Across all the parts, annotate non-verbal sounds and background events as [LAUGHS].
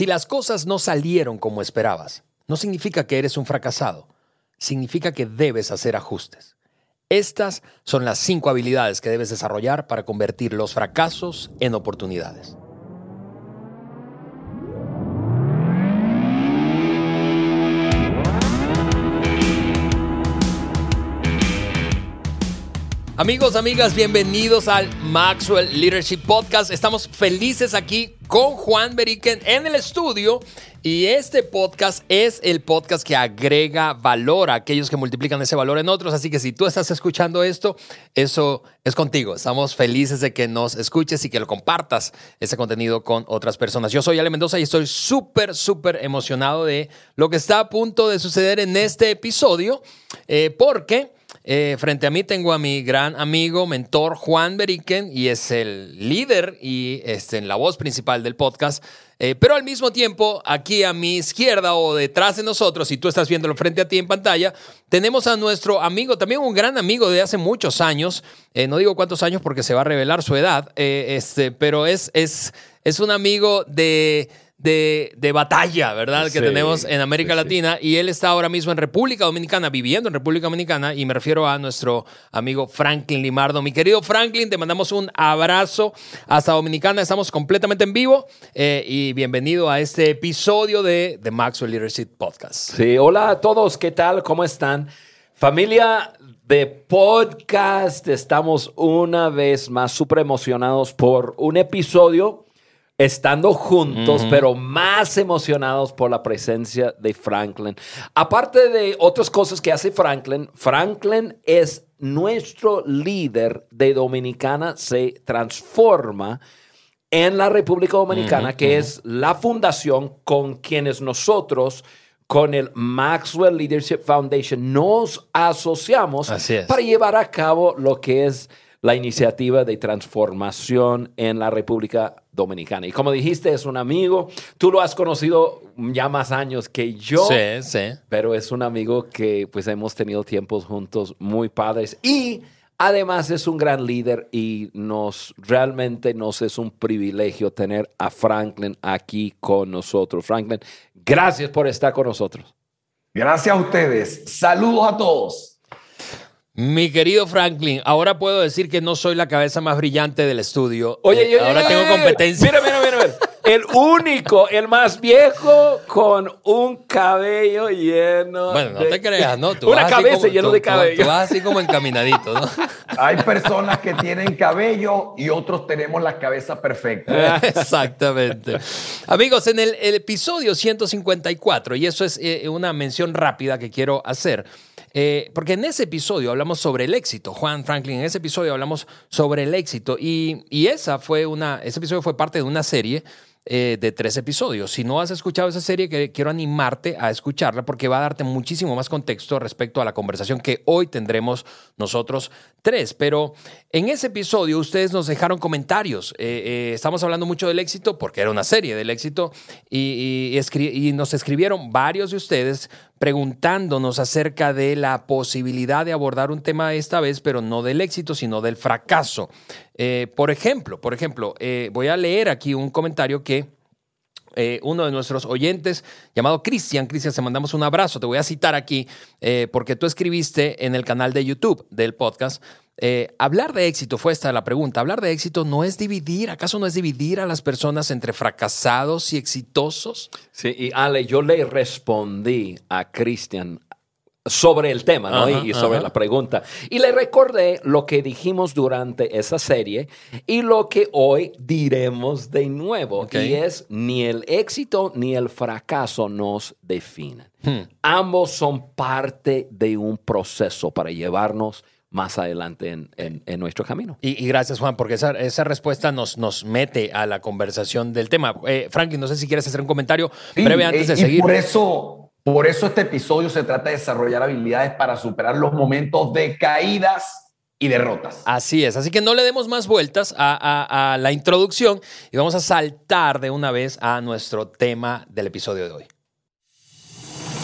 Si las cosas no salieron como esperabas, no significa que eres un fracasado, significa que debes hacer ajustes. Estas son las cinco habilidades que debes desarrollar para convertir los fracasos en oportunidades. Amigos, amigas, bienvenidos al Maxwell Leadership Podcast. Estamos felices aquí con Juan Beriken en el estudio y este podcast es el podcast que agrega valor a aquellos que multiplican ese valor en otros. Así que si tú estás escuchando esto, eso es contigo. Estamos felices de que nos escuches y que lo compartas ese contenido con otras personas. Yo soy Ale Mendoza y estoy súper, súper emocionado de lo que está a punto de suceder en este episodio eh, porque... Eh, frente a mí tengo a mi gran amigo, mentor Juan Beriken, y es el líder y este, la voz principal del podcast. Eh, pero al mismo tiempo, aquí a mi izquierda o detrás de nosotros, si tú estás viéndolo frente a ti en pantalla, tenemos a nuestro amigo, también un gran amigo de hace muchos años, eh, no digo cuántos años porque se va a revelar su edad, este, pero es, es, es un amigo de de, batalla, ¿verdad? que tenemos en América Latina. Y él está ahora mismo en República Dominicana, viviendo en República Dominicana. Y me refiero a nuestro amigo Franklin Limardo. Mi querido Franklin, te mandamos un abrazo hasta Dominicana. Estamos completamente en vivo. Eh, y bienvenido a este episodio de The Maxwell Leadership Podcast. Sí, hola a todos. ¿Qué tal? ¿Cómo están? Familia de podcast, estamos una vez más súper emocionados por un episodio estando juntos, pero más emocionados por la presencia de Franklin. Aparte de otras cosas que hace Franklin, Franklin es nuestro líder de Dominicana se transforma en la República Dominicana, que es la fundación con quienes nosotros con el Maxwell Leadership Foundation nos asociamos para llevar a cabo lo que es la iniciativa de transformación en la República Dominicana. Y como dijiste, es un amigo, tú lo has conocido ya más años que yo. Sí, sí. Pero es un amigo que pues hemos tenido tiempos juntos muy padres y además es un gran líder y nos realmente nos es un privilegio tener a Franklin aquí con nosotros. Franklin, gracias por estar con nosotros. Gracias a ustedes. Saludos a todos. Mi querido Franklin, ahora puedo decir que no soy la cabeza más brillante del estudio. Oye, eh, ahora tengo competencia. Mira, mira, mira, El único, el más viejo con un cabello lleno. Bueno, no te creas, ¿no? Una cabeza llena de cabello. Tú, vas así como encaminadito, ¿no? [LAUGHS] Hay personas que tienen cabello y otros tenemos la cabeza perfecta. [LAUGHS] Exactamente. Amigos, en el, episodio 154, y eso es eh, una mención rápida que quiero hacer. Eh, porque en ese episodio hablamos sobre el éxito, Juan Franklin, en ese episodio hablamos sobre el éxito y, y esa fue una, ese episodio fue parte de una serie eh, de tres episodios. Si no has escuchado esa serie, quiero animarte a escucharla porque va a darte muchísimo más contexto respecto a la conversación que hoy tendremos nosotros tres. Pero en ese episodio ustedes nos dejaron comentarios. Eh, eh, estamos hablando mucho del éxito porque era una serie del éxito y, nos escribieron varios de ustedes preguntándonos acerca de la posibilidad de abordar un tema esta vez, pero no del éxito, sino del fracaso. Eh, por ejemplo, por ejemplo, voy a leer aquí un comentario que uno de nuestros oyentes llamado Cristian, Cristian, te mandamos un abrazo, te voy a citar aquí porque tú escribiste en el canal de YouTube del podcast eh, hablar de éxito, fue esta la pregunta, hablar de éxito no es dividir, ¿acaso no es dividir a las personas entre fracasados y exitosos? Sí, y Ale, yo le respondí a Cristian sobre el tema ¿no? y sobre la pregunta. Y le recordé lo que dijimos durante esa serie y lo que hoy diremos de nuevo. Y es, ni el éxito ni el fracaso nos definen. Hmm. Ambos son parte de un proceso para llevarnos más adelante en, nuestro camino. Y, gracias, Juan, porque esa, respuesta nos, nos mete a la conversación del tema. Eh, Franklin, no sé si quieres hacer un comentario breve antes de seguir. Por eso, por eso este episodio se trata de desarrollar habilidades para superar los momentos de caídas y derrotas. Así es, así que no le demos más vueltas a, a la introducción y vamos a saltar de una vez a nuestro tema del episodio de hoy.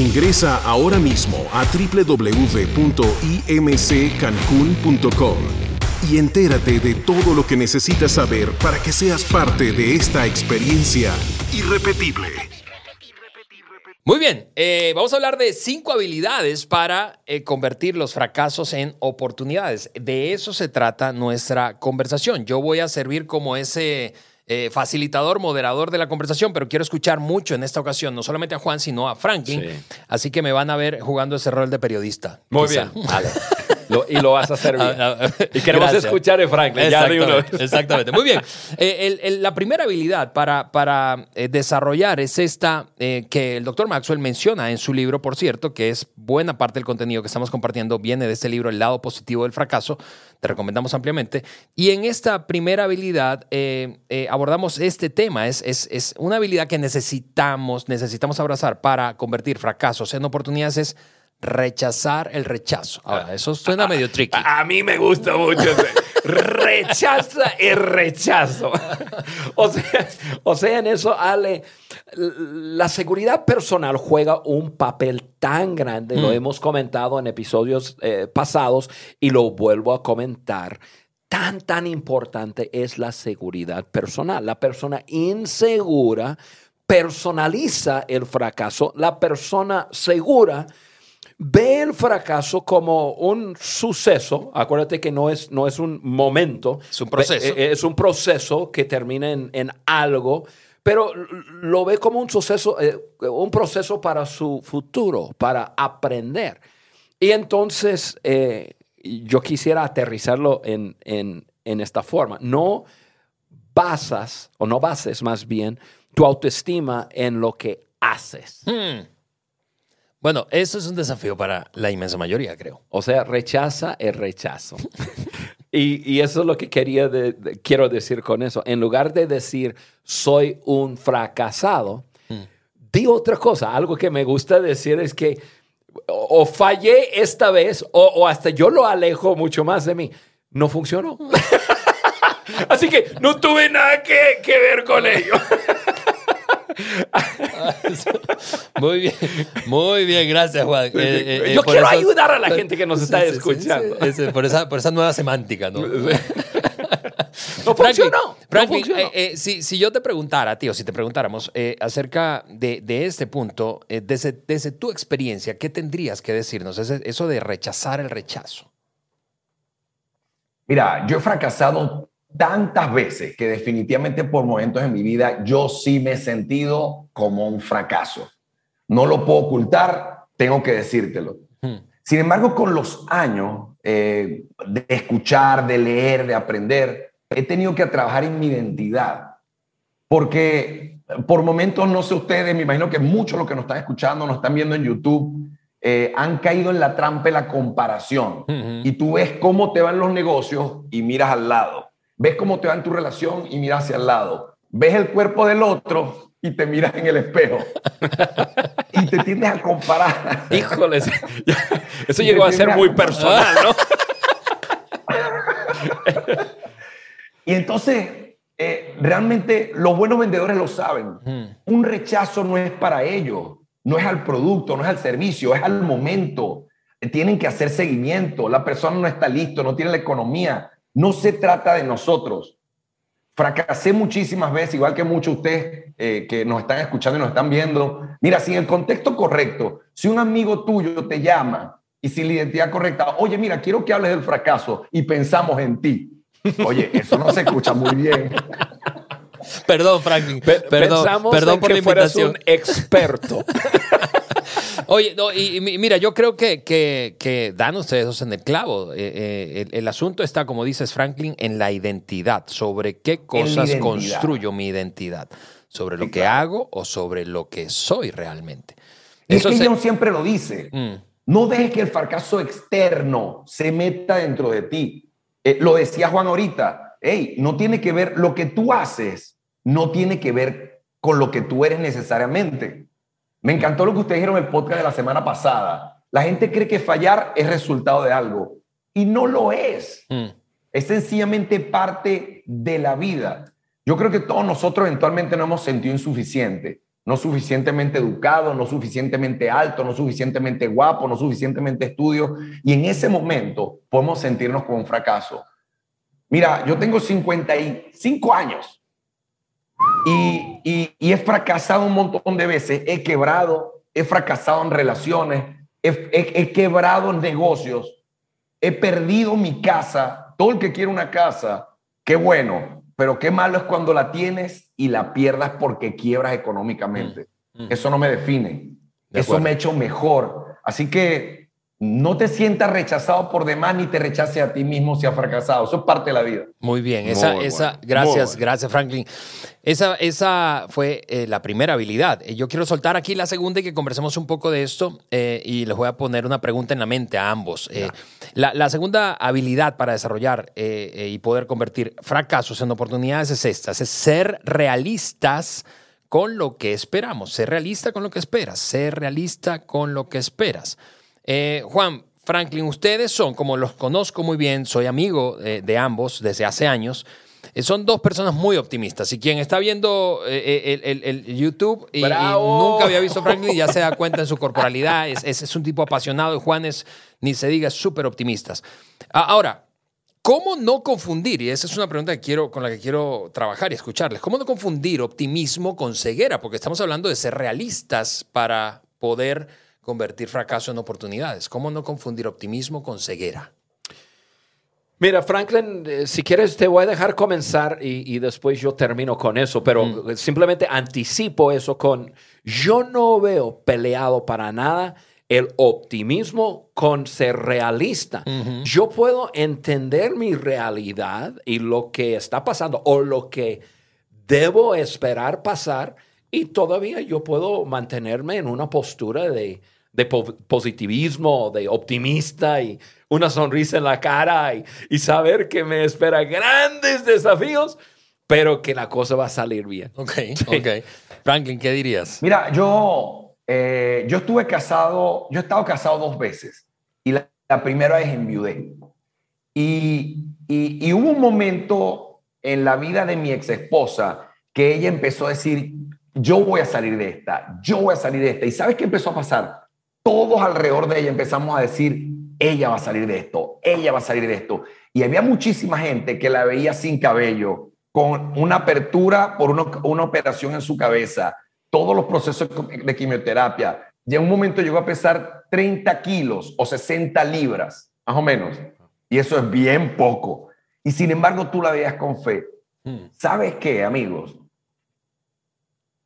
Ingresa ahora mismo a www.imccancun.com y entérate de todo lo que necesitas saber para que seas parte de esta experiencia irrepetible. Muy bien, eh, vamos a hablar de cinco habilidades para eh, convertir los fracasos en oportunidades. De eso se trata nuestra conversación. Yo voy a servir como ese eh, facilitador, moderador de la conversación, pero quiero escuchar mucho en esta ocasión, no solamente a Juan, sino a Franklin. Sí. Así que me van a ver jugando ese rol de periodista. Muy quizá. bien. [LAUGHS] Vale. Lo- y lo vas a hacer bien. Ah, ah, y queremos gracias. escuchar a Franklin. Ya de una Exactamente, exactamente. Muy bien. Eh, el- el- la primera habilidad para, para eh, desarrollar es esta eh, que el doctor Maxwell menciona en su libro, por cierto, que es buena parte del contenido que estamos compartiendo, viene de este libro, El lado positivo del fracaso. Te recomendamos ampliamente. Y en esta primera habilidad abordamos este tema. Es, es, es una habilidad que necesitamos, necesitamos abrazar para convertir fracasos en oportunidades. Es rechazar el rechazo. Ahora, eso suena medio tricky. A mí me gusta mucho. Rechaza el rechazo. [LAUGHS] O sea, o sea, en eso, Ale, la seguridad personal juega un papel tan grande, lo hemos comentado en episodios eh, pasados y lo vuelvo a comentar. Tan, tan importante es la seguridad personal. La persona insegura personaliza el fracaso. La persona segura ve el fracaso como un suceso. Acuérdate que no es, no es un momento. Es un proceso. Ve- eh, Es un proceso que termina en, en algo, pero lo ve como un suceso, eh, un proceso para su futuro, para aprender. Y entonces eh, yo quisiera aterrizarlo en, en- en esta forma. No basas, o no bases más bien, tu autoestima en lo que haces. Hmm. Bueno, eso es un desafío para la inmensa mayoría, creo. O sea, rechaza el rechazo. [LAUGHS] y, y eso es lo que quería de- de- quiero decir con eso. En lugar de decir soy un fracasado, di otra cosa. Algo que me gusta decir es que o, o fallé esta vez o, o hasta yo lo alejo mucho más de mí. No funcionó. [LAUGHS] Así que no tuve nada que, que ver con ello. [LAUGHS] Muy bien, muy bien, gracias, Juan. Eh, eh, eh, Yo quiero eso- ayudar a la [LAUGHS] gente que nos está Sí, sí, sí, escuchando. sí, ese- por, esa, por esa nueva semántica, ¿no? [LAUGHS] No funcionó. no Franklin, funcionó. eh, eh, si, si yo te preguntara, tío, si te preguntáramos eh, acerca de, de este punto, eh, desde, desde tu experiencia, ¿qué tendrías que decirnos? Ese- eso de rechazar el rechazo. Mira, yo he fracasado tantas veces que definitivamente por momentos en mi vida yo sí me he sentido como un fracaso. No lo puedo ocultar, tengo que decírtelo. Hmm. Sin embargo, con los años eh, de escuchar, de leer, de aprender, he tenido que trabajar en mi identidad. Porque por momentos, no sé ustedes, me imagino que muchos de los que nos están escuchando, nos están viendo en YouTube, eh, han caído en la trampa de la comparación. Ujú. Y tú ves cómo te van los negocios y miras al lado. Ves cómo te va en tu relación y miras hacia el lado. Ves el cuerpo del otro y te miras en el espejo. [LAUGHS] y te tiendes a comparar. Híjoles, eso llegó a ser muy personal, ¿no? [LAUGHS] Y entonces, eh, realmente los buenos vendedores lo saben. Un rechazo no es para ellos, no es al producto, no es al servicio, es al momento. Tienen que hacer seguimiento. La persona no está listo, no tiene la economía. No se trata de nosotros. Fracasé muchísimas veces, igual que muchos de ustedes eh, que nos están escuchando y nos están viendo. Mira, si en el contexto correcto, si un amigo tuyo te llama y sin la identidad correcta, oye, mira, quiero que hables del fracaso y pensamos en ti. Oye, eso no se escucha muy bien. Perdón, Franklin. Pe- perdón, pensamos perdón en por que la fueras invitación. un experto. [LAUGHS] Oye, no, y, y mi- mira, yo creo que, que, que dan ustedes dos en el clavo. Eh, eh, el, el asunto está, como dices Franklin, en la identidad. Sobre qué cosas construyo mi identidad. Sobre lo Sí, que claro. hago o sobre lo que soy realmente. Y es Eso que se- John siempre lo dice. Mm, No dejes que el fracaso externo se meta dentro de ti. Eh, lo decía Juan ahorita, hey, no tiene que ver, lo que tú haces no tiene que ver con lo que tú eres necesariamente. Me encantó lo que ustedes dijeron en el podcast de la semana pasada. La gente cree que fallar es resultado de algo y no lo es. Mm. Es sencillamente parte de la vida. Yo creo que todos nosotros eventualmente no hemos sentido insuficiente, no suficientemente educado, no suficientemente alto, no suficientemente guapo, no suficientemente estudio, y en ese momento podemos sentirnos como un fracaso. Mira, yo tengo 55 años y, y, he fracasado un montón de veces, he quebrado, he fracasado en relaciones, he, he quebrado en negocios, he perdido mi casa, todo el que quiere una casa, qué bueno, pero qué malo es cuando la tienes y la pierdas porque quiebras económicamente. Mm, mm. Eso no me define. Eso me ha hecho mejor. Así que no te sientas rechazado por demás ni te rechace a ti mismo si has fracasado. Eso es parte de la vida. Muy bien. Esa, esa, gracias, gracias, Franklin. Esa, esa fue eh, la primera habilidad. Eh, yo quiero soltar aquí la segunda y que conversemos un poco de esto eh, y les voy a poner una pregunta en la mente a ambos. La, la, segunda habilidad para desarrollar y poder convertir fracasos en oportunidades es esta, es ser realistas con lo que esperamos. Ser realista con lo que esperas. Ser realista con lo que esperas. Eh, Juan, Franklin, ustedes son, como los conozco muy bien, soy amigo eh, de ambos desde hace años. Eh, son dos personas muy optimistas. Y quien está viendo el, YouTube y, nunca había visto a Franklin ya se da cuenta en su corporalidad. Es, es, un tipo apasionado y Juan es, ni se diga, súper optimistas. Ahora, ¿cómo no confundir? Y esa es una pregunta que quiero, con la que quiero trabajar y escucharles. ¿Cómo no confundir optimismo con ceguera? Porque estamos hablando de ser realistas para poder convertir fracaso en oportunidades. ¿Cómo no confundir optimismo con ceguera? Mira, Franklin, eh, si quieres te voy a dejar comenzar y, después yo termino con eso, pero mm. simplemente anticipo eso con, yo no veo peleado para nada el optimismo con ser realista. Yo puedo entender mi realidad y lo que está pasando o lo que debo esperar pasar y todavía yo puedo mantenerme en una postura de, positivismo, de optimista y una sonrisa en la cara y, saber que me espera grandes desafíos, pero que la cosa va a salir bien. Ok, [LAUGHS] ok. Franklin, ¿qué dirías? Mira, yo, eh, yo estuve casado, yo he estado casado dos veces y la, primera vez enviudé. Y, y, y hubo un momento en la vida de mi ex esposa que ella empezó a decir, yo voy a salir de esta, yo voy a salir de esta. ¿Y sabes qué empezó a pasar? Todos alrededor de ella empezamos a decir, ella va a salir de esto, ella va a salir de esto. Y había muchísima gente que la veía sin cabello, con una apertura por una, operación en su cabeza, todos los procesos de quimioterapia. Y en un momento llegó a pesar 30 kilos o 60 libras, más o menos. Y eso es bien poco. Y sin embargo, tú la veías con fe. Hmm. ¿Sabes qué, amigos?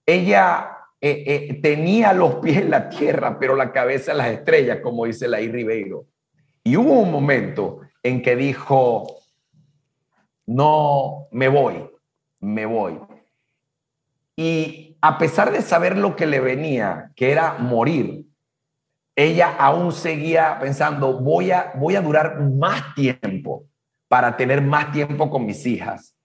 Ella eh, eh, tenía los pies en la tierra, pero la cabeza en las estrellas, como dice Laí Ribeiro. Y hubo un momento en que dijo, no, me voy, me voy. Y a pesar de saber lo que le venía, que era morir, ella aún seguía pensando, voy a, voy a durar más tiempo para tener más tiempo con mis hijas.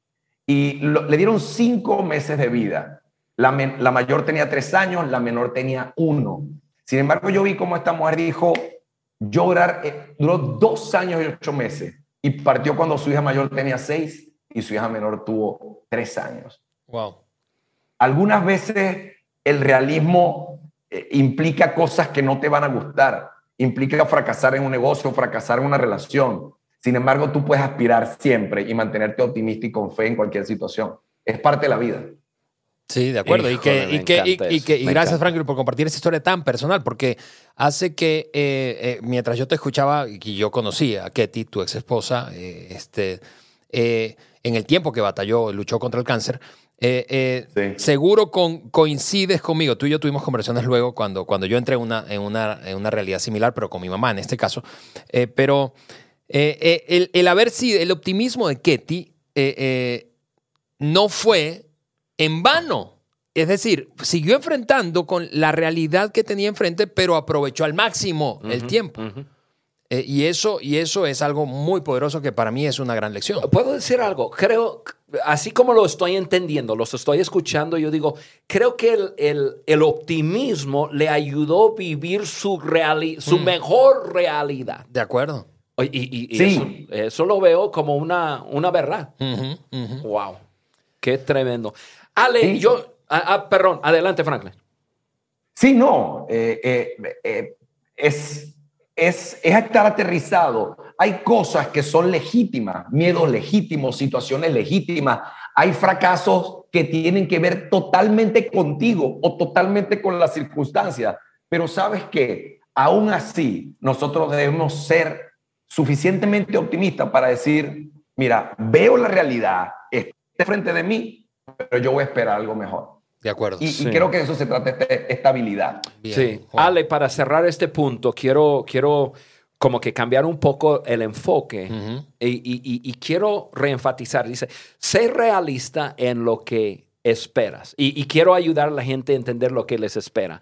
Y le dieron cinco meses de vida. La, mayor tenía tres años, la menor tenía uno. Sin embargo, yo vi cómo esta mujer dijo, llorar, eh, duró dos años y ocho meses y partió cuando su hija mayor tenía seis y su hija menor tuvo tres años. Wow. Algunas veces el realismo eh, implica cosas que no te van a gustar, implica fracasar en un negocio, fracasar en una relación. Sin embargo, tú puedes aspirar siempre y mantenerte optimista y con fe en cualquier situación. Es parte de la vida. Sí, de acuerdo. y, que, y, que, y, que, gracias, Franklin, por compartir esa historia tan personal, porque hace que eh, eh, mientras yo te escuchaba, y yo conocí a Ketty, tu ex esposa, eh, este, en el tiempo que batalló, luchó contra el cáncer, seguro con, coincides conmigo. Tú y yo tuvimos conversaciones luego cuando, cuando yo entré una, en, una, en una realidad similar, pero con mi mamá en este caso. pero el, el haber sido, el optimismo de Ketty no fue en vano. es decir, siguió enfrentando con la realidad que tenía enfrente, pero aprovechó al máximo el tiempo. Eh, y, eso, y eso es algo muy poderoso que para mí es una gran lección. Puedo decir algo, creo, así como lo estoy entendiendo, los estoy escuchando, yo digo, creo que el, el- el optimismo le ayudó a vivir su, reali- su mejor realidad. De acuerdo. Y, y- y Sí. eso, eso lo veo como una, una verdad. Wow, qué tremendo. Ale, Sí. yo, ah, ah, perdón, adelante Franklin. Sí, no, eh, eh, eh, es, es, es estar aterrizado. Hay cosas que son legítimas, miedos legítimos, situaciones legítimas. Hay fracasos que tienen que ver totalmente contigo o totalmente con las circunstancias. Pero sabes que aún así nosotros debemos ser suficientemente optimistas para decir, mira, veo la realidad, está frente de mí, pero yo voy a esperar algo mejor. De acuerdo. Y, creo que de eso se trata este- estabilidad. Bien. Sí. Wow. Ale, para cerrar este punto, quiero, quiero como que cambiar un poco el enfoque Ujú. y, y- y- y quiero reenfatizar, dice, sé realista en lo que esperas. Y, y quiero ayudar a la gente a entender lo que les espera.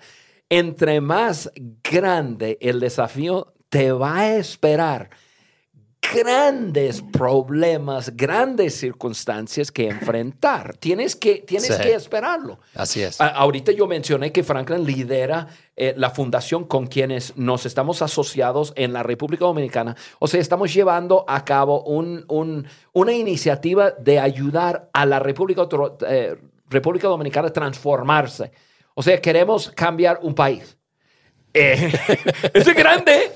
Entre más grande el desafío te va a esperar, grandes problemas, grandes circunstancias que enfrentar. Tienes que, tienes Sí. que esperarlo. Así es. A- ahorita yo mencioné que Franklin lidera eh, la fundación con quienes nos estamos asociados en la República Dominicana. O sea, estamos llevando a cabo un- un- una iniciativa de ayudar a la República, eh, República Dominicana a transformarse. O sea, queremos cambiar un país. Eh, [LAUGHS] es grande.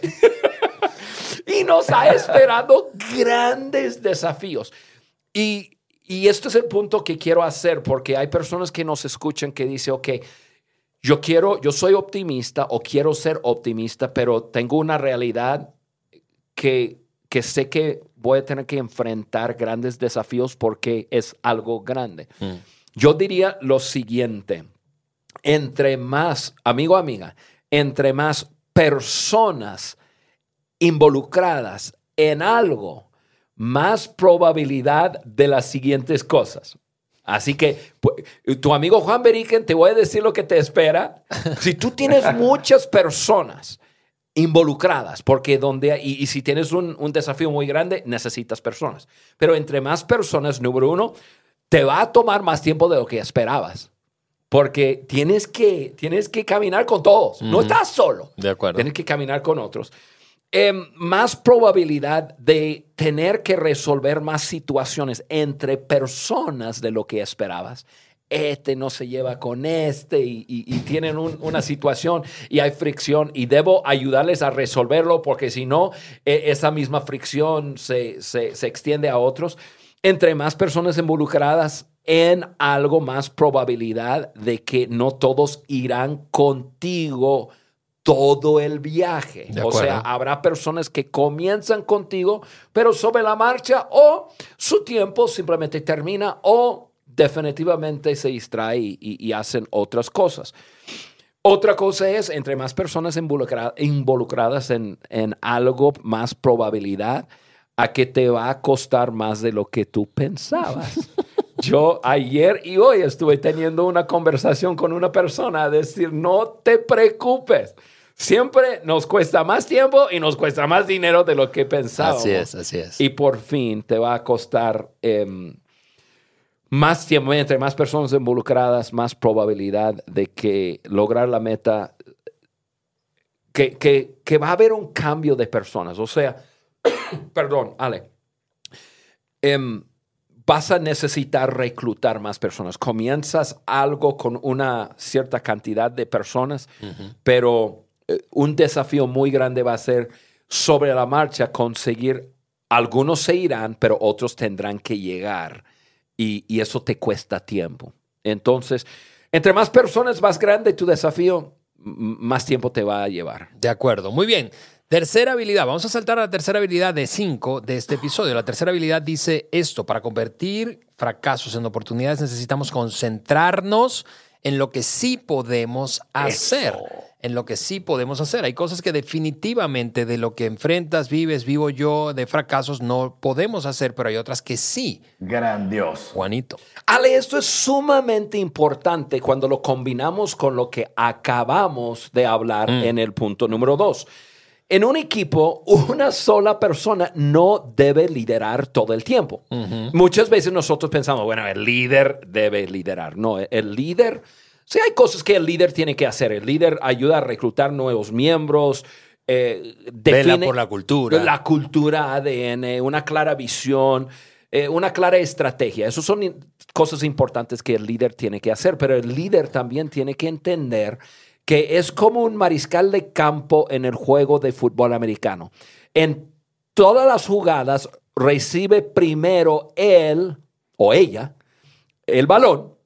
Y nos ha esperado grandes desafíos. Y, y esto es el punto que quiero hacer, porque hay personas que nos escuchan que dicen, ok, yo quiero, yo soy optimista o quiero ser optimista, pero tengo una realidad que, que sé que voy a tener que enfrentar grandes desafíos porque es algo grande. Mm. Yo diría lo siguiente, entre más, amigo, amiga, entre más personas involucradas en algo, más probabilidad de las siguientes cosas. Así que pu- tu amigo Juan Beriken, te voy a decir lo que te espera. [LAUGHS] Si tú tienes muchas personas involucradas, porque donde, y, y si tienes un, un desafío muy grande, necesitas personas. Pero entre más personas, número uno, te va a tomar más tiempo de lo que esperabas. Porque tienes que, tienes que caminar con todos. No estás solo. De acuerdo. Tienes que caminar con otros. Em, más probabilidad de tener que resolver más situaciones entre personas de lo que esperabas. Este no se lleva con este y, tienen un- una situación y hay fricción y debo ayudarles a resolverlo porque si no, e- esa misma fricción se, se- se extiende a otros. Entre más personas involucradas en algo, más probabilidad de que no todos irán contigo todo el viaje. O sea, habrá personas que comienzan contigo, pero sobre la marcha o su tiempo simplemente termina o definitivamente se distrae y hacen otras cosas. Otra cosa es, entre más personas involucra- involucradas en, en algo, más probabilidad a que te va a costar más de lo que tú pensabas. [LAUGHS] Yo ayer y hoy estuve teniendo una conversación con una persona a decir, no te preocupes. Siempre nos cuesta más tiempo y nos cuesta más dinero de lo que pensábamos. Así es, así es. Y por fin te va a costar em, más tiempo, entre más personas involucradas, más probabilidad de que lograr la meta, que, que, que va a haber un cambio de personas. O sea, [COUGHS] perdón, Ale, em, vas a necesitar reclutar más personas. Comienzas algo con una cierta cantidad de personas, pero eh, un desafío muy grande va a ser sobre la marcha conseguir, algunos se irán, pero otros tendrán que llegar y, y eso te cuesta tiempo. Entonces, entre más personas, más grande tu desafío, más tiempo te va a llevar. De acuerdo, muy bien. Tercera habilidad, vamos a saltar a la tercera habilidad de cinco de este episodio. La tercera habilidad dice esto, para convertir fracasos en oportunidades necesitamos concentrarnos en lo que sí podemos hacer. En lo que sí podemos hacer. Hay cosas que definitivamente de lo que enfrentas, vives, vivo yo, de fracasos, no podemos hacer, pero hay otras que sí. Grandioso. Juanito. Ale, esto es sumamente importante cuando lo combinamos con lo que acabamos de hablar en el punto número dos. En un equipo, una sola persona no debe liderar todo el tiempo. Muchas veces nosotros pensamos, bueno, el líder debe liderar. No, el líder, sí hay cosas que el líder tiene que hacer. El líder ayuda a reclutar nuevos miembros, eh, Vela define por la cultura. la cultura, ADN, una clara visión, eh, una clara estrategia. Esas son cosas importantes que el líder tiene que hacer, pero el líder también tiene que entender que es como un mariscal de campo en el juego de fútbol americano. En todas las jugadas recibe primero él o ella el balón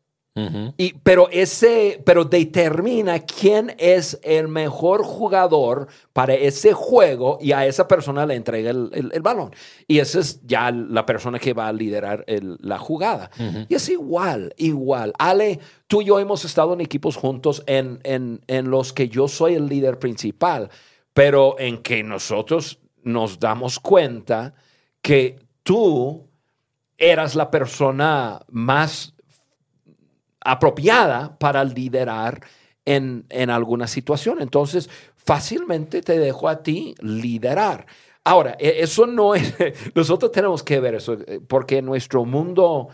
Y, pero ese, pero determina quién es el mejor jugador para ese juego y a esa persona le entrega el, el- el balón. Y esa es ya la persona que va a liderar el- la jugada. Y es igual, igual. Ale, tú y yo hemos estado en equipos juntos en, en, en los que yo soy el líder principal, pero en que nosotros nos damos cuenta que tú eras la persona más apropiada para liderar en, en alguna situación. Entonces, fácilmente te dejo a ti liderar. Ahora, e- eso no es, [LAUGHS] nosotros tenemos que ver eso, eh, porque en nuestro mundo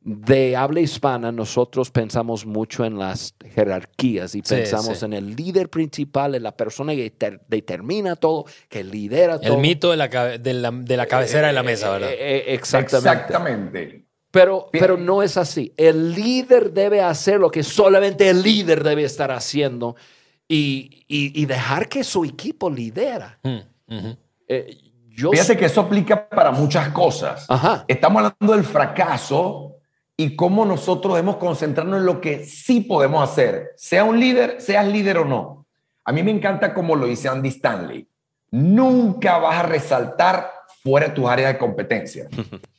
de habla hispana nosotros pensamos mucho en las jerarquías y Sí, pensamos sí. en el líder principal, en la persona que ter- determina todo, que lidera todo. El mito de la, de la, de la cabecera de la mesa, ¿verdad? Eh, eh, exactamente. Exactamente. Pero, pero no es así. El líder debe hacer lo que solamente el líder debe estar haciendo y, y- y dejar que su equipo lidera. Mm. Eh, yo Fíjate que eso aplica para muchas cosas. Ajá. Estamos hablando del fracaso y cómo nosotros debemos concentrarnos en lo que sí podemos hacer, sea un líder, seas líder o no. A mí me encanta como lo dice Andy Stanley. Nunca vas a resaltar fuera de tus áreas de competencia. [LAUGHS]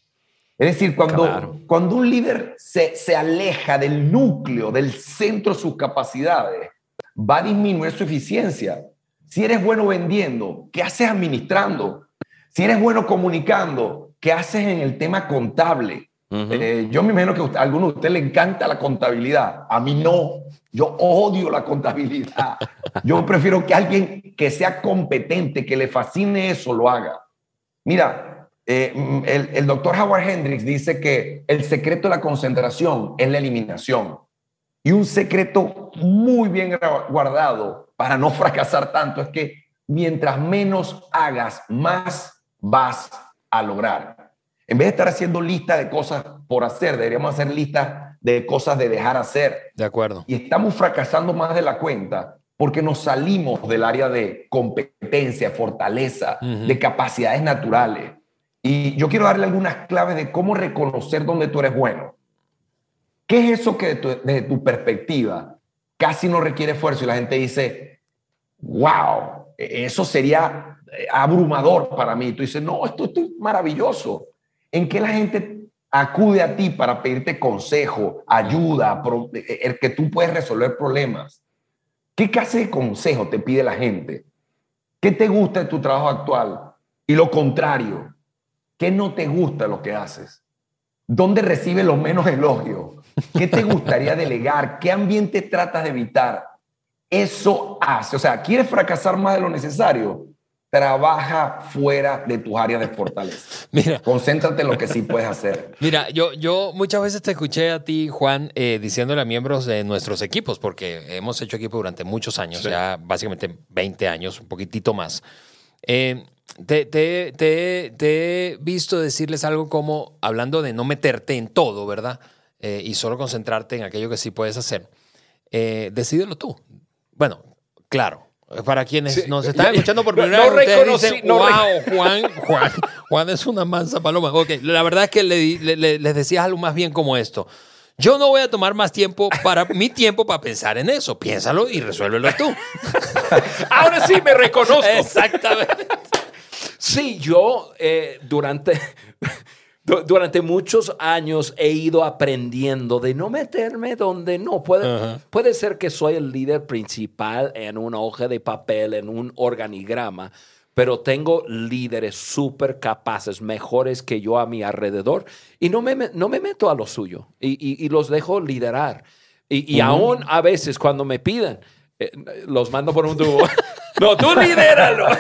Es decir, cuando, Claro. cuando un líder se, se aleja del núcleo, del centro de sus capacidades, va a disminuir su eficiencia. Si eres bueno vendiendo, ¿qué haces administrando? Si eres bueno comunicando, ¿qué haces en el tema contable? Eh, yo me imagino que a usted- a alguno de ustedes le encanta la contabilidad. A mí no. Yo odio la contabilidad. Yo prefiero que alguien que sea competente, que le fascine eso, lo haga. Mira, eh, mm, el, el doctor Howard Hendricks dice que el secreto de la concentración es la eliminación. Y un secreto muy bien guardado para no [LAUGHS] fracasar tanto es que mientras menos hagas, más vas a lograr. En vez de estar haciendo lista de cosas por hacer, deberíamos hacer lista de cosas de dejar hacer. De acuerdo. Y estamos fracasando más de la cuenta porque nos salimos del área de competencia, fortaleza, de capacidades naturales. Y yo quiero darle algunas claves de cómo reconocer dónde tú eres bueno. ¿Qué es eso que desde tu perspectiva casi no requiere esfuerzo y la gente dice, wow, eso sería eh, abrumador para mí? Tú dices, no, esto, esto es maravilloso. ¿En qué la gente acude a ti para pedirte consejo, ayuda, pro- eh, el que tú puedes resolver problemas? ¿Qué clase de consejo te pide la gente? ¿Qué te gusta de tu trabajo actual? Y lo contrario, ¿qué no te gusta lo que haces? ¿Dónde recibe los menos elogios? ¿Qué te gustaría delegar? ¿Qué ambiente tratas de evitar? Eso hace, o sea, ¿quieres fracasar más de lo necesario? Trabaja fuera de tus áreas de fortaleza. [LAUGHS] Mira, Concéntrate en lo que sí puedes hacer. Mira, yo, yo muchas veces te escuché a ti, Juan, eh, diciéndole a miembros de nuestros equipos, porque hemos hecho equipo durante muchos años, Sí. ya básicamente 20 años, un poquitito más. Eh, te, te- te- te he visto decirles algo como, hablando de no meterte en todo, ¿verdad? Eh, y solo concentrarte en aquello que sí puedes hacer. Eh, decídelo tú. Bueno, claro. Para quienes Sí. nos están Ya- escuchando por no- primera no vez, reconocí- dicen, no wow, Juan, Juan, Juan es una mansa paloma. Ok, la verdad es que le le- le- les decías algo más bien como esto. Yo no voy a tomar más tiempo para mi tiempo para pensar en eso. Piénsalo y resuélvelo tú. [LAUGHS] Ahora sí me reconozco. Exactamente. Sí, yo eh, durante, [LAUGHS] Du- Durante muchos años he ido aprendiendo de no meterme donde no. Puede, puede ser que soy el líder principal en una hoja de papel, en un organigrama, pero tengo líderes súper capaces, mejores que yo a mi alrededor, y no me, no me meto a lo suyo y, y- y los dejo liderar. Y, y aún a veces cuando me piden, eh, los mando por un tubo. [LAUGHS] no, tú lidéralo. [LAUGHS]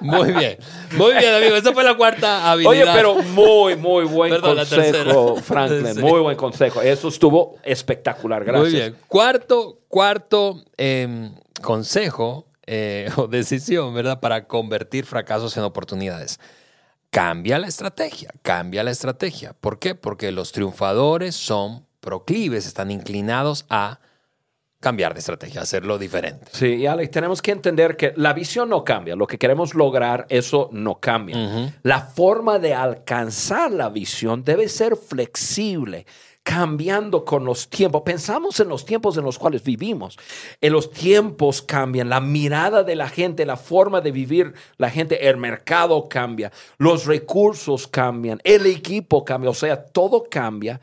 Muy bien. Muy bien, amigo. Esa fue la cuarta habilidad. Oye, pero muy, muy buen Perdón, consejo. Franklin. Sí. Muy buen consejo. Eso estuvo espectacular. Gracias. Muy bien. Cuarto, cuarto em, consejo eh, o decisión, ¿verdad? Para convertir fracasos en oportunidades. Cambia la estrategia, cambia la estrategia. ¿Por qué? Porque los triunfadores son proclives, están inclinados a cambiar de estrategia, hacerlo diferente. Sí, y Alex, tenemos que entender que la visión no cambia. Lo que queremos lograr, eso no cambia. La forma de alcanzar la visión debe ser flexible, cambiando con los tiempos. Pensamos en los tiempos en los cuales vivimos. En los tiempos cambian, la mirada de la gente, la forma de vivir la gente, el mercado cambia, los recursos cambian, el equipo cambia, o sea, todo cambia.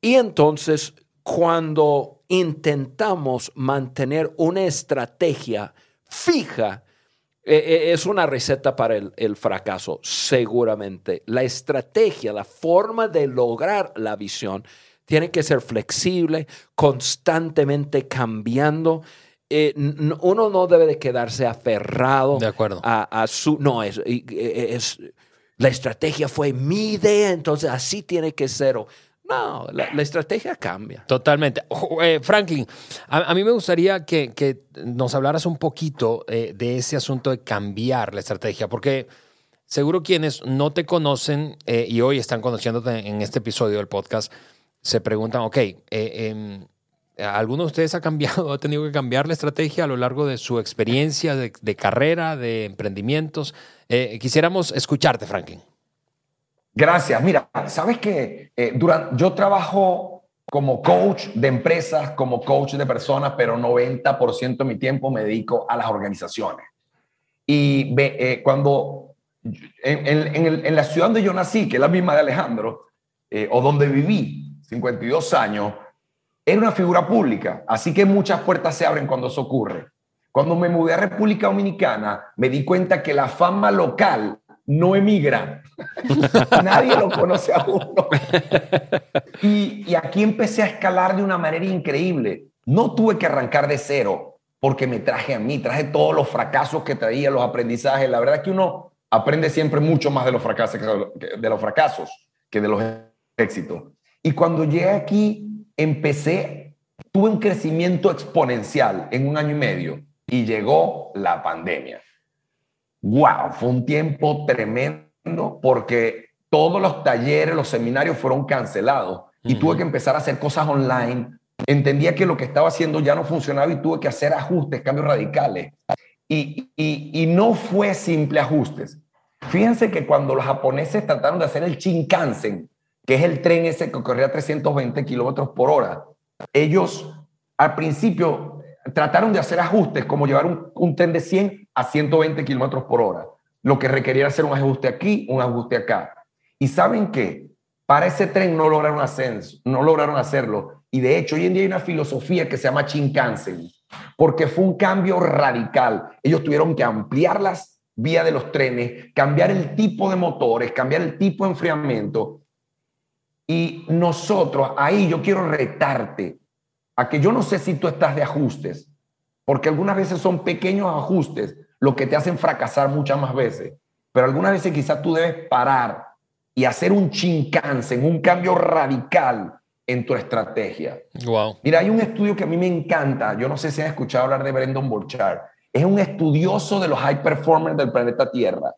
Y entonces, cuando intentamos mantener una estrategia fija, eh, eh, es una receta para el, el fracaso, seguramente. La estrategia, la forma de lograr la visión, tiene que ser flexible, constantemente cambiando. Eh, uno no debe de quedarse aferrado De acuerdo. a, a su... No, es, es... La estrategia fue mi idea, entonces así tiene que ser. o- No, la, estrategia cambia. Totalmente. Ojo, eh, Franklin, a, mí me gustaría que, nos hablaras un poquito eh, de ese asunto de cambiar la estrategia, porque seguro quienes no te conocen eh, y hoy están conociéndote en este episodio del podcast, se preguntan, ok, em, ¿alguno de ustedes ha cambiado, [LAUGHS] ha tenido que cambiar la estrategia a lo largo de su experiencia de, carrera, de emprendimientos? Quisiéramos escucharte, Franklin. Gracias. Mira, sabes que durante, yo trabajo como coach de empresas, como coach de personas, pero 90% de mi tiempo me dedico a las organizaciones. Y eh, cuando en, la ciudad donde yo nací, que es la misma de Alejandro, eh, o donde viví 52 años, era una figura pública. Así que muchas puertas se abren cuando eso ocurre. Cuando me mudé a República Dominicana, me di cuenta que la fama local no emigra. [LAUGHS] Nadie lo conoce a uno. Y, y, aquí empecé a escalar de una manera increíble. No tuve que arrancar de cero porque me traje a mí, traje todos los fracasos que traía, los aprendizajes. La verdad es que uno aprende siempre mucho más de los fracasos que de los, fracasos que de los éxitos. Y cuando llegué aquí, empecé, tuve un crecimiento exponencial en un año y medio y llegó la pandemia. ¡Wow! Fue un tiempo tremendo porque todos los talleres, los seminarios fueron cancelados y uh -huh. tuve que empezar a hacer cosas online. Entendía que lo que estaba haciendo ya no funcionaba y tuve que hacer ajustes, cambios radicales. Y, y, y no fue simple ajustes. Fíjense que cuando los japoneses trataron de hacer el Shinkansen, que es el tren ese que corría a 320 kilómetros por hora, ellos al principio trataron de hacer ajustes como llevar un, un tren de 100 a 120 kilómetros por hora, lo que requería hacer un ajuste aquí, un ajuste acá. Y saben qué, para ese tren no lograron, ascenso, no lograron hacerlo. Y de hecho, hoy en día hay una filosofía que se llama Shinkansen, porque fue un cambio radical. Ellos tuvieron que ampliar las vías de los trenes, cambiar el tipo de motores, cambiar el tipo de enfriamiento. Y nosotros, ahí yo quiero retarte a que yo no sé si tú estás de ajustes, porque algunas veces son pequeños ajustes los que te hacen fracasar muchas más veces, pero algunas veces quizás tú debes parar y hacer un chincansen, un cambio radical en tu estrategia. Wow. Mira, hay un estudio que a mí me encanta, yo no sé si han escuchado hablar de Brendan Burchard, es un estudioso de los high performers del planeta Tierra,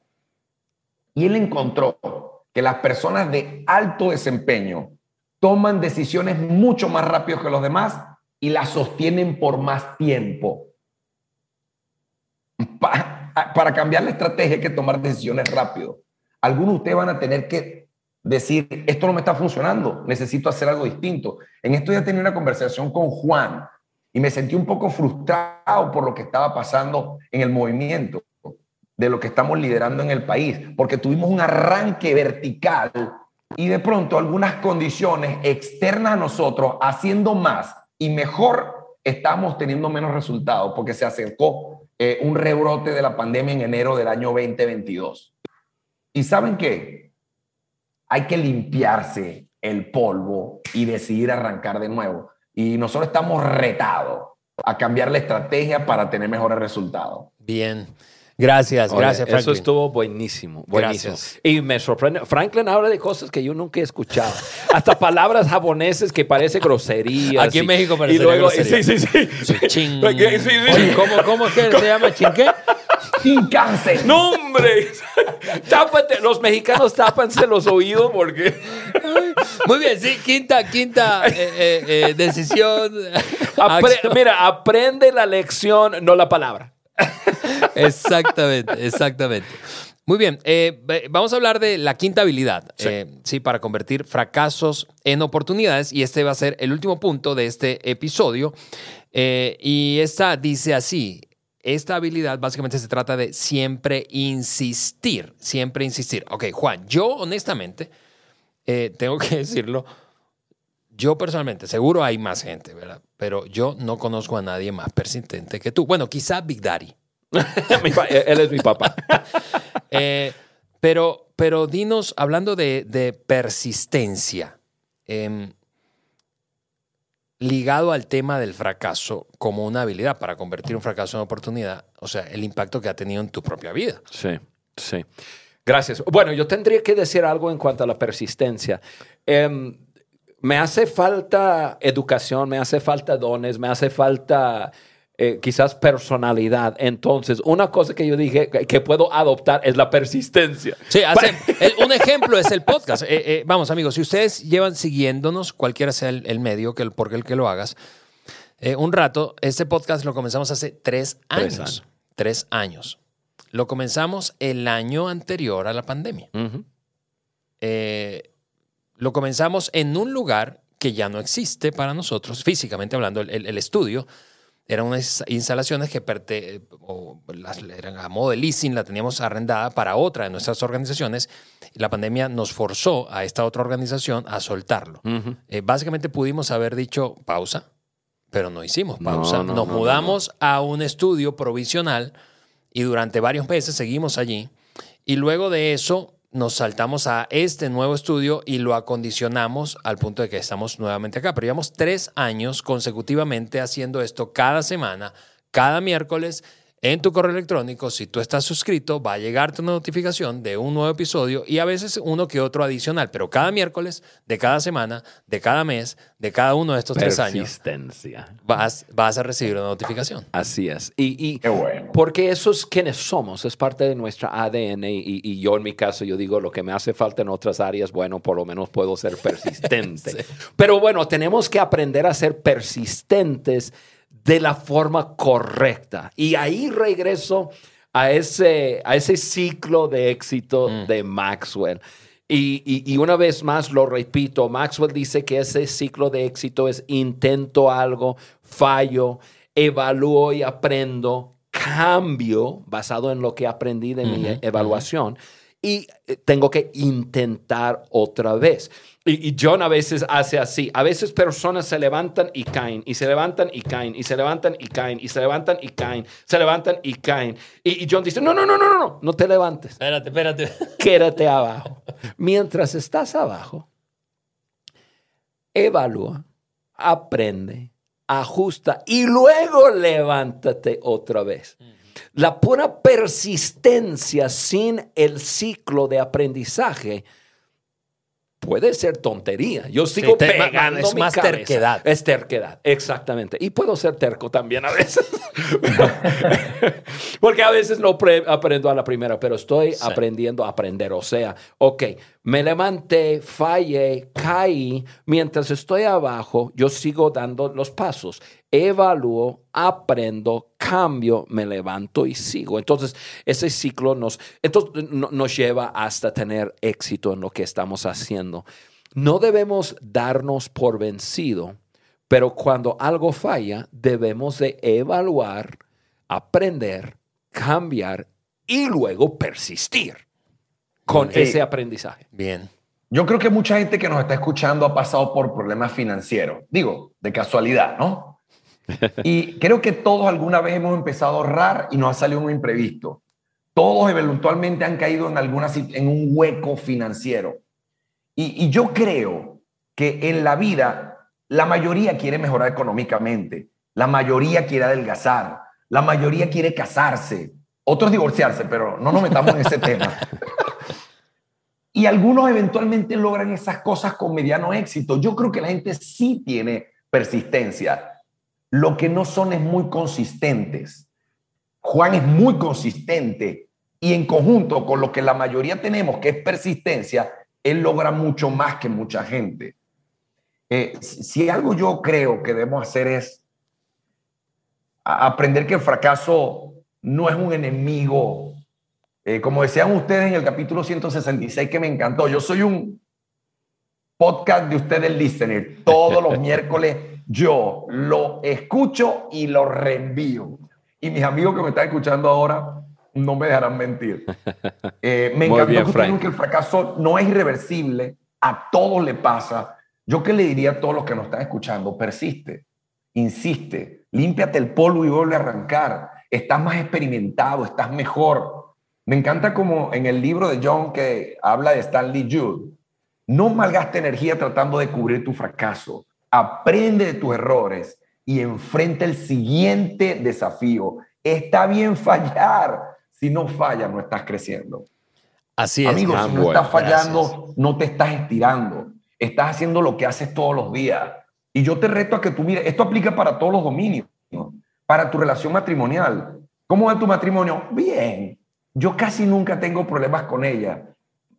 y él encontró que las personas de alto desempeño toman decisiones mucho más rápido que los demás y las sostienen por más tiempo. Pa para cambiar la estrategia hay que tomar decisiones rápido. Algunos de ustedes van a tener que decir, esto no me está funcionando, necesito hacer algo distinto. En esto ya tenía una conversación con Juan y me sentí un poco frustrado por lo que estaba pasando en el movimiento. de lo que estamos liderando en el país, porque tuvimos un arranque vertical y de pronto algunas condiciones externas a nosotros, haciendo más y mejor, estamos teniendo menos resultados porque se acercó eh, un rebrote de la pandemia en enero del año 2022. ¿Y saben qué? Hay que limpiarse el polvo y decidir arrancar de nuevo. Y nosotros estamos retados a cambiar la estrategia para tener mejores resultados. Bien. Gracias, Oye, gracias, Franklin. Eso estuvo buenísimo, buenísimo. Gracias. Y me sorprende. Franklin habla de cosas que yo nunca he escuchado. Hasta palabras japoneses que parece groserías. Aquí en y- México y parecería luego, grosería. Sí, sí, sí. [LAUGHS] Ching. Sí, sí. Oye, ¿cómo, ¿Cómo es que se llama chinqué? Cáncer. No, hombre. [LAUGHS] Tápate. Los mexicanos tápanse los oídos porque. Muy bien, sí, quinta, quinta eh, eh, eh, decisión. Apre- acción. mira, aprende la lección, no la palabra. [LAUGHS] Exactamente, exactamente. Muy bien, eh, vamos a hablar de la quinta habilidad, Sí. eh, sí, para convertir fracasos en oportunidades y este va a ser el último punto de este episodio. Eh, y esta dice así, esta habilidad básicamente se trata de siempre insistir, siempre insistir. Ok, Juan, yo honestamente, tengo que [LAUGHS] decirlo, yo personalmente, seguro hay más gente, ¿verdad? Pero yo no conozco a nadie más persistente que tú. Bueno, quizá Big Daddy. [LAUGHS] Pa- él es mi papá. [LAUGHS] Eh, pero, pero dinos, hablando de, de persistencia, em, ligado al tema del fracaso como una habilidad para convertir un fracaso en oportunidad, o sea, el impacto que ha tenido en tu propia vida. Sí, sí. Gracias. Bueno, yo tendría que decir algo en cuanto a la persistencia. Em, me hace falta educación, me hace falta dones, me hace falta eh, quizás personalidad. Entonces, una cosa que yo dije que, que puedo adoptar es la persistencia. Sí, hace- [LAUGHS] el- un ejemplo es el podcast. Eh, eh, vamos, amigos, si ustedes llevan siguiéndonos, cualquiera sea el, el medio que el, por el que lo hagas, un rato, este podcast lo comenzamos hace tres años. Tres años. Tres años. Lo comenzamos el año anterior a la pandemia. Eh, lo comenzamos en un lugar que ya no existe para nosotros, físicamente hablando, el, el- estudio. Eran unas instalaciones que perte- o las, eran a modo de leasing, la teníamos arrendada para otra de nuestras organizaciones. La pandemia nos forzó a esta otra organización a soltarlo. Ujú. Eh, básicamente pudimos haber dicho pausa, pero no hicimos pausa. No, no, Nos no, mudamos a un estudio provisional y durante varios meses seguimos allí. Y luego de eso nos saltamos a este nuevo estudio y lo acondicionamos al punto de que estamos nuevamente acá. Pero llevamos tres años consecutivamente haciendo esto cada semana, cada miércoles. En tu correo electrónico, si tú estás suscrito, va a llegarte una notificación de un nuevo episodio y a veces uno que otro adicional, pero cada miércoles, de cada semana, de cada mes, de cada uno de estos tres años, vas, vas a recibir una notificación. Así es. Y, y Qué bueno. porque eso es quienes somos, es parte de nuestra ADN y, y yo en mi caso, yo digo, lo que me hace falta en otras áreas, bueno, por lo menos puedo ser persistente. [LAUGHS] Pero bueno, tenemos que aprender a ser persistentes de la forma correcta. Y ahí regreso a ese, a ese ciclo de éxito de Maxwell. Y, y- y una vez más lo repito, Maxwell dice que ese ciclo de éxito es intento algo, fallo, evalúo y aprendo, cambio basado en lo que aprendí de mi evaluación y eh, tengo que intentar otra vez. Y, y John a veces hace así. A veces personas se levantan y caen, y se levantan y caen, y se levantan y caen, y se levantan y caen, se levantan y caen. Y, y John dice, no, no, no, no, no, no, no te levantes Espérate, espérate. [LAUGHS] quédate abajo. Mientras estás abajo, evalúa, aprende, ajusta y luego levántate otra vez. La pura persistencia sin el ciclo de aprendizaje puede ser tontería. Yo sigo ma- pegando es mi más cabeza. terquedad. Es terquedad, exactamente. Y puedo ser terco también a veces. [LAUGHS] Porque a veces no pre- aprendo a la primera, pero estoy Sí. aprendiendo a aprender. O sea, ok, me levanté, fallé, caí. Mientras estoy abajo, yo sigo dando los pasos. Evalúo, aprendo, cambio, me levanto y sigo. Entonces, ese ciclo nos, entonces, no- nos lleva hasta tener éxito en lo que estamos haciendo. No debemos darnos por vencido, pero cuando algo falla, debemos de evaluar, aprender, cambiar y luego persistir con Sí. ese aprendizaje. Bien. Yo creo que mucha gente que nos está escuchando ha pasado por problemas financieros. Digo, de casualidad, ¿no? Y creo que todos alguna vez hemos empezado a ahorrar y nos ha salido un imprevisto. Todos eventualmente han caído en, alguna, en un hueco financiero. Y, y yo creo que en la vida la mayoría quiere mejorar económicamente, la mayoría quiere adelgazar, la mayoría quiere casarse, otros divorciarse, pero no nos metamos en ese [LAUGHS] tema. Y algunos eventualmente logran esas cosas con mediano éxito. Yo creo que la gente sí tiene persistencia. Lo que no son es muy consistentes. Juan es muy consistente y en conjunto con lo que la mayoría tenemos, que es persistencia, él logra mucho más que mucha gente. Eh, si algo yo creo que debemos hacer es aprender que el fracaso no es un enemigo eh, como decían ustedes en el capítulo 166 que me encantó, yo soy un podcast de ustedes listener. Todos los [LAUGHS] miércoles yo lo escucho y lo reenvío. Y mis amigos que me están escuchando ahora no me dejarán mentir. [LAUGHS] Eh, me Muy encantó bien, que el fracaso no es irreversible, a todos le pasa. Yo que le diría a todos los que nos están escuchando, persiste, insiste, límpiate el polvo y vuelve a arrancar. Estás más experimentado, estás mejor. Me encanta como en el libro de John que habla de Stanley Jude. No malgaste energía tratando de cubrir tu fracaso. Aprende de tus errores y enfrenta el siguiente desafío. Está bien fallar. Si no fallas, no estás creciendo. Así es. Amigos, si no bueno, estás fallando, no te estás estirando. Estás haciendo lo que haces todos los días. Y yo te reto a que tú mires, esto aplica para todos los dominios, ¿no? para tu relación matrimonial. ¿Cómo va tu matrimonio? Bien. Yo casi nunca tengo problemas con ella.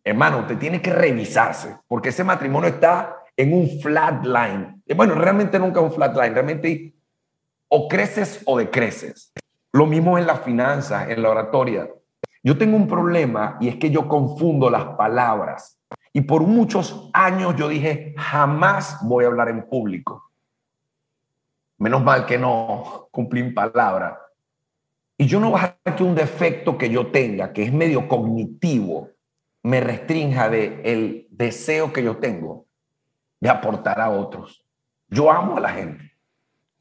Hermano, te tiene que revisarse, porque ese matrimonio está en un flatline. Eh, Bueno, realmente nunca un flatline, realmente o creces o decreces. Lo mismo en las finanzas, en la oratoria. Yo tengo un problema y es que yo confundo las palabras. Y por muchos años yo dije, jamás voy a hablar en público. Menos mal que no cumplí mi palabra. Y yo no dejar que un defecto que yo tenga, que es medio cognitivo, me restrinja de el deseo que yo tengo de aportar a otros. Yo amo a la gente.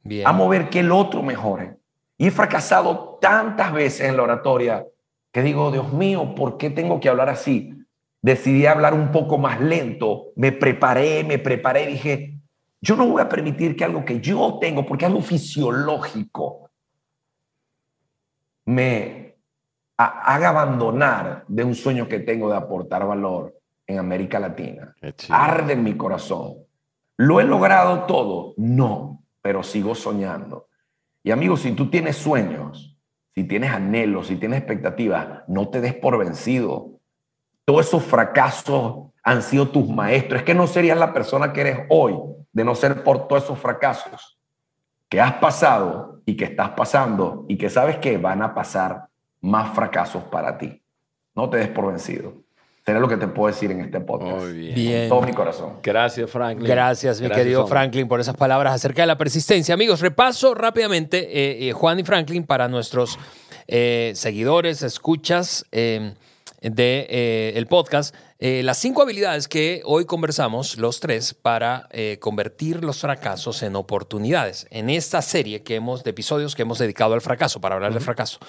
Bien. Amo ver que el otro mejore. Y he fracasado tantas veces en la oratoria que digo, Dios mío, ¿por qué tengo que hablar así? Decidí hablar un poco más lento, me preparé, me preparé, dije, yo no voy a permitir que algo que yo tengo, porque es algo fisiológico, me ha- haga abandonar de un sueño que tengo de aportar valor en América Latina. Arde en mi corazón. ¿Lo he logrado todo? No, pero sigo soñando. Y amigos, si tú tienes sueños, si tienes anhelos, si tienes expectativas, no te des por vencido. Todos esos fracasos han sido tus maestros. Es que no serías la persona que eres hoy de no ser por todos esos fracasos que has pasado y que estás pasando y que sabes que van a pasar más fracasos para ti. No te des por vencido. Será lo que te puedo decir en este podcast. Muy bien. Bien. Con todo mi corazón. Gracias, Franklin. Gracias, mi querido hombre. Franklin, por esas palabras acerca de la persistencia. Amigos, repaso rápidamente, eh, eh, Juan y Franklin, para nuestros eh, seguidores, escuchas eh, de eh, el podcast, eh, las cinco habilidades que hoy conversamos, los tres, para eh, convertir los fracasos en oportunidades. En esta serie que hemos, de episodios que hemos dedicado al fracaso, para hablar del fracaso.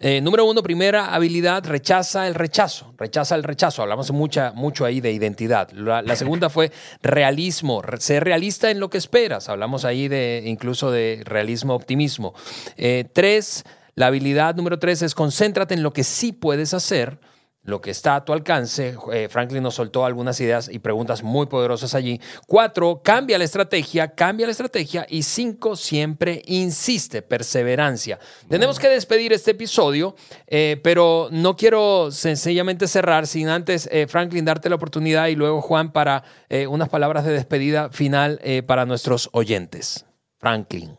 Eh, número uno, primera habilidad, rechaza el rechazo. Rechaza el rechazo. Hablamos mucha, mucho ahí de identidad. La, la segunda fue realismo, re- ser realista en lo que esperas. Hablamos ahí de incluso de realismo, optimismo. Tres, la habilidad número tres es concéntrate en lo que sí puedes hacer lo que está a tu alcance. Eh, Franklin nos soltó algunas ideas y preguntas muy poderosas allí. Cuatro, cambia la estrategia, cambia la estrategia. Y cinco, siempre insiste, perseverancia. Tenemos que despedir este episodio, eh, pero no quiero sencillamente cerrar sin antes, eh, Franklin, darte la oportunidad y luego Juan para unas palabras de despedida final para nuestros oyentes. Franklin.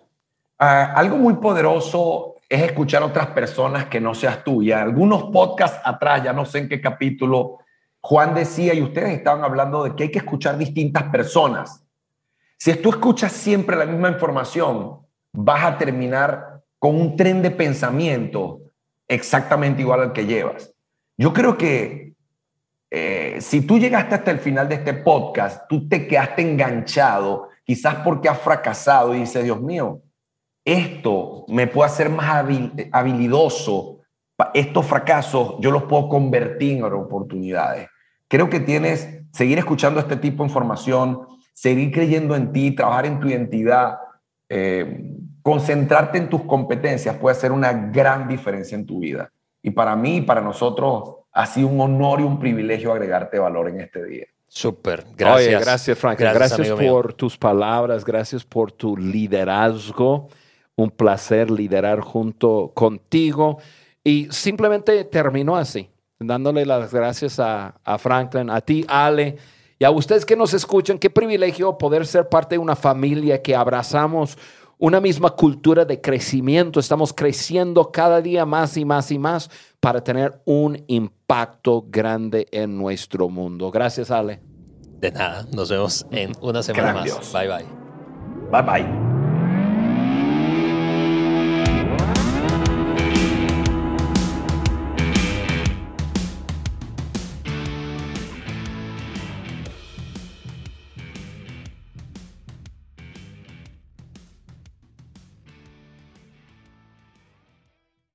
Ah, algo muy poderoso es escuchar a otras personas que no seas tú. Y algunos podcasts atrás, ya no sé en qué capítulo, Juan decía y ustedes estaban hablando de que hay que escuchar distintas personas. Si tú escuchas siempre la misma información, vas a terminar con un tren de pensamiento exactamente igual al que llevas. Yo creo que eh, si tú llegaste hasta el final de este podcast, tú te quedaste enganchado, quizás porque has fracasado y dices, Dios mío, esto me puede hacer más habilidoso, estos fracasos yo los puedo convertir en oportunidades. Creo que tienes, seguir escuchando este tipo de información, seguir creyendo en ti, trabajar en tu identidad, eh, concentrarte en tus competencias puede hacer una gran diferencia en tu vida. Y para mí y para nosotros ha sido un honor y un privilegio agregarte valor en este día. Súper, gracias. gracias, Frank. Gracias, por tus palabras, gracias por tu liderazgo. Un placer liderar junto contigo. Y simplemente termino así, dándole las gracias a, a Franklin, a ti, Ale, y a ustedes que nos escuchan. Qué privilegio poder ser parte de una familia que abrazamos una misma cultura de crecimiento. Estamos creciendo cada día más y más y más para tener un impacto grande en nuestro mundo. Gracias, Ale. De nada, nos vemos en una semana más. Bye bye. Bye bye.